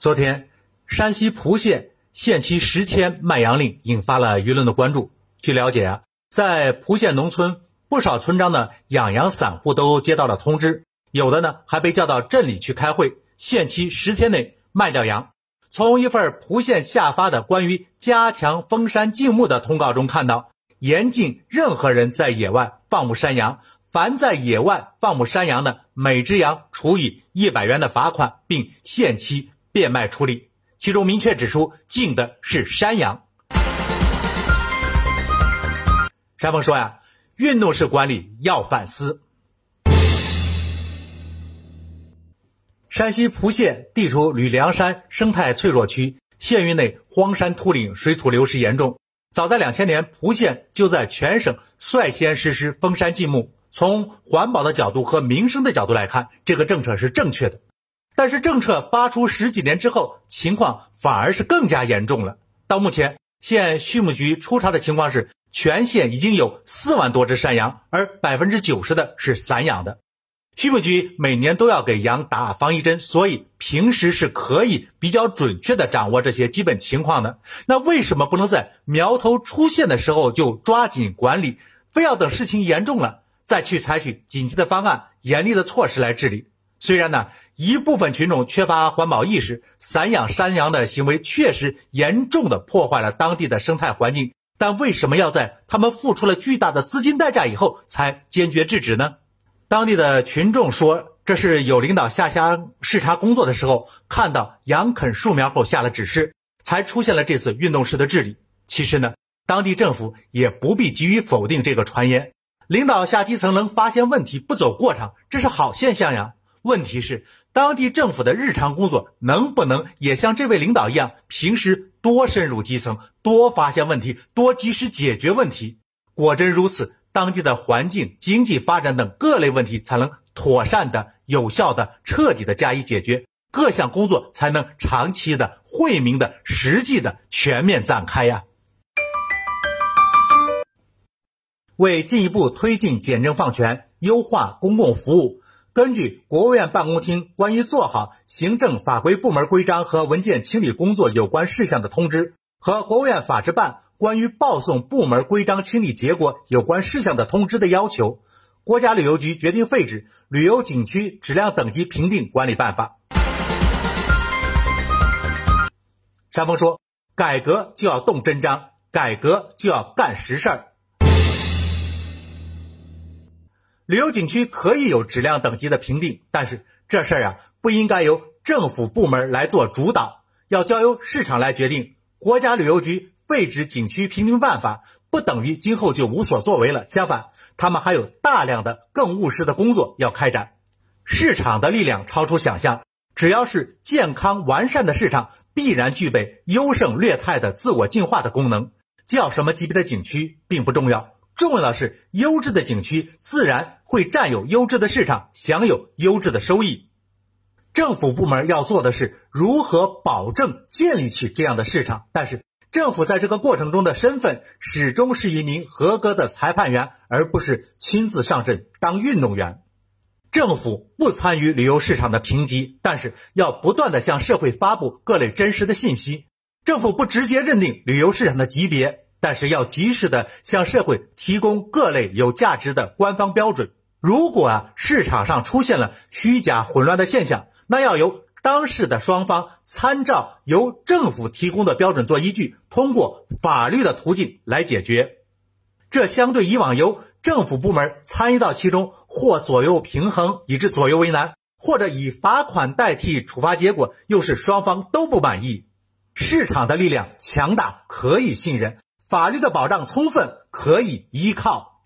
昨天，山西蒲县限期十天卖羊令引发了舆论的关注。据了解啊，在蒲县农村，不少村庄的养羊散户都接到了通知，有的呢还被叫到镇里去开会，限期十天内卖掉羊。从一份蒲县下发的关于加强封山禁牧的通告中看到，严禁任何人在野外放牧山羊。凡在野外放牧山羊的，每只羊处以一百元的罚款，并限期变卖处理。其中明确指出，禁的是山羊。山峰说呀，运动式管理要反思。山西蒲县地处吕梁山生态脆弱区，县域内荒山秃岭，水土流失严重。早在两千年，蒲县就在全省率先实施封山禁牧。从环保的角度和民生的角度来看，这个政策是正确的。但是政策发出十几年之后，情况反而是更加严重了。到目前，县畜牧局初查的情况是，全县已经有四万多只山羊，而百分之九十的是散养的。畜牧局每年都要给羊打防疫针，所以平时是可以比较准确的掌握这些基本情况的。那为什么不能在苗头出现的时候就抓紧管理，非要等事情严重了？再去采取紧急的方案、严厉的措施来治理。虽然呢，一部分群众缺乏环保意识，散养山羊的行为确实严重的破坏了当地的生态环境，但为什么要在他们付出了巨大的资金代价以后才坚决制止呢？当地的群众说，这是有领导下乡视察工作的时候，看到羊啃树苗后下了指示，才出现了这次运动式的治理。其实呢，当地政府也不必急于否定这个传言。领导下基层能发现问题不走过场，这是好现象呀。问题是当地政府的日常工作能不能也像这位领导一样，平时多深入基层，多发现问题，多及时解决问题。果真如此，当地的环境、经济发展等各类问题才能妥善的、有效的、彻底的加以解决，各项工作才能长期的、惠民的、实际的全面展开呀。为进一步推进简政放权、优化公共服务，根据国务院办公厅关于做好行政法规部门规章和文件清理工作有关事项的通知和国务院法制办关于报送部门规章清理结果有关事项的通知的要求，国家旅游局决定废止《旅游景区质量等级评定管理办法》。山峰说：“改革就要动真章，改革就要干实事儿。”旅游景区可以有质量等级的评定，但是这事儿啊不应该由政府部门来做主导，要交由市场来决定。国家旅游局废止景区评定办法，不等于今后就无所作为了。相反，他们还有大量的更务实的工作要开展。市场的力量超出想象，只要是健康完善的市场，必然具备优胜劣汰的自我进化的功能。叫什么级别的景区并不重要。重要的是，优质的景区自然会占有优质的市场，享有优质的收益。政府部门要做的是如何保证建立起这样的市场。但是，政府在这个过程中的身份始终是一名合格的裁判员，而不是亲自上阵当运动员。政府不参与旅游市场的评级，但是要不断的向社会发布各类真实的信息。政府不直接认定旅游市场的级别。但是要及时的向社会提供各类有价值的官方标准。如果啊市场上出现了虚假混乱的现象，那要由当事的双方参照由政府提供的标准做依据，通过法律的途径来解决。这相对以往由政府部门参与到其中，或左右平衡，以致左右为难；或者以罚款代替处罚，结果又是双方都不满意。市场的力量强大，可以信任。法律的保障充分，可以依靠。